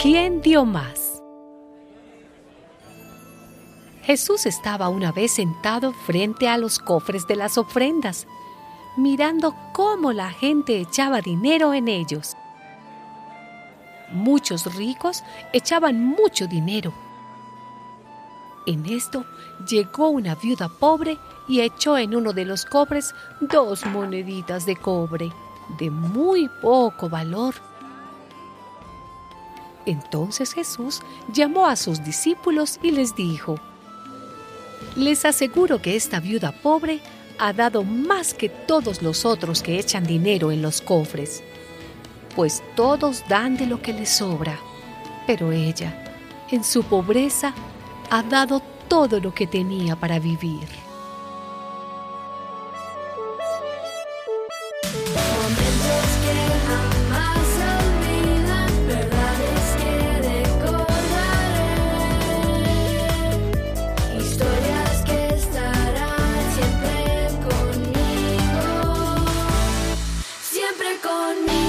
¿Quién dio más? Jesús estaba una vez sentado frente a los cofres de las ofrendas, mirando cómo la gente echaba dinero en ellos. Muchos ricos echaban mucho dinero. En esto llegó una viuda pobre y echó en uno de los cofres dos moneditas de cobre de muy poco valor. Entonces Jesús llamó a sus discípulos y les dijo, Les aseguro que esta viuda pobre ha dado más que todos los otros que echan dinero en los cofres, pues todos dan de lo que les sobra, pero ella, en su pobreza, ha dado todo lo que tenía para vivir. on me.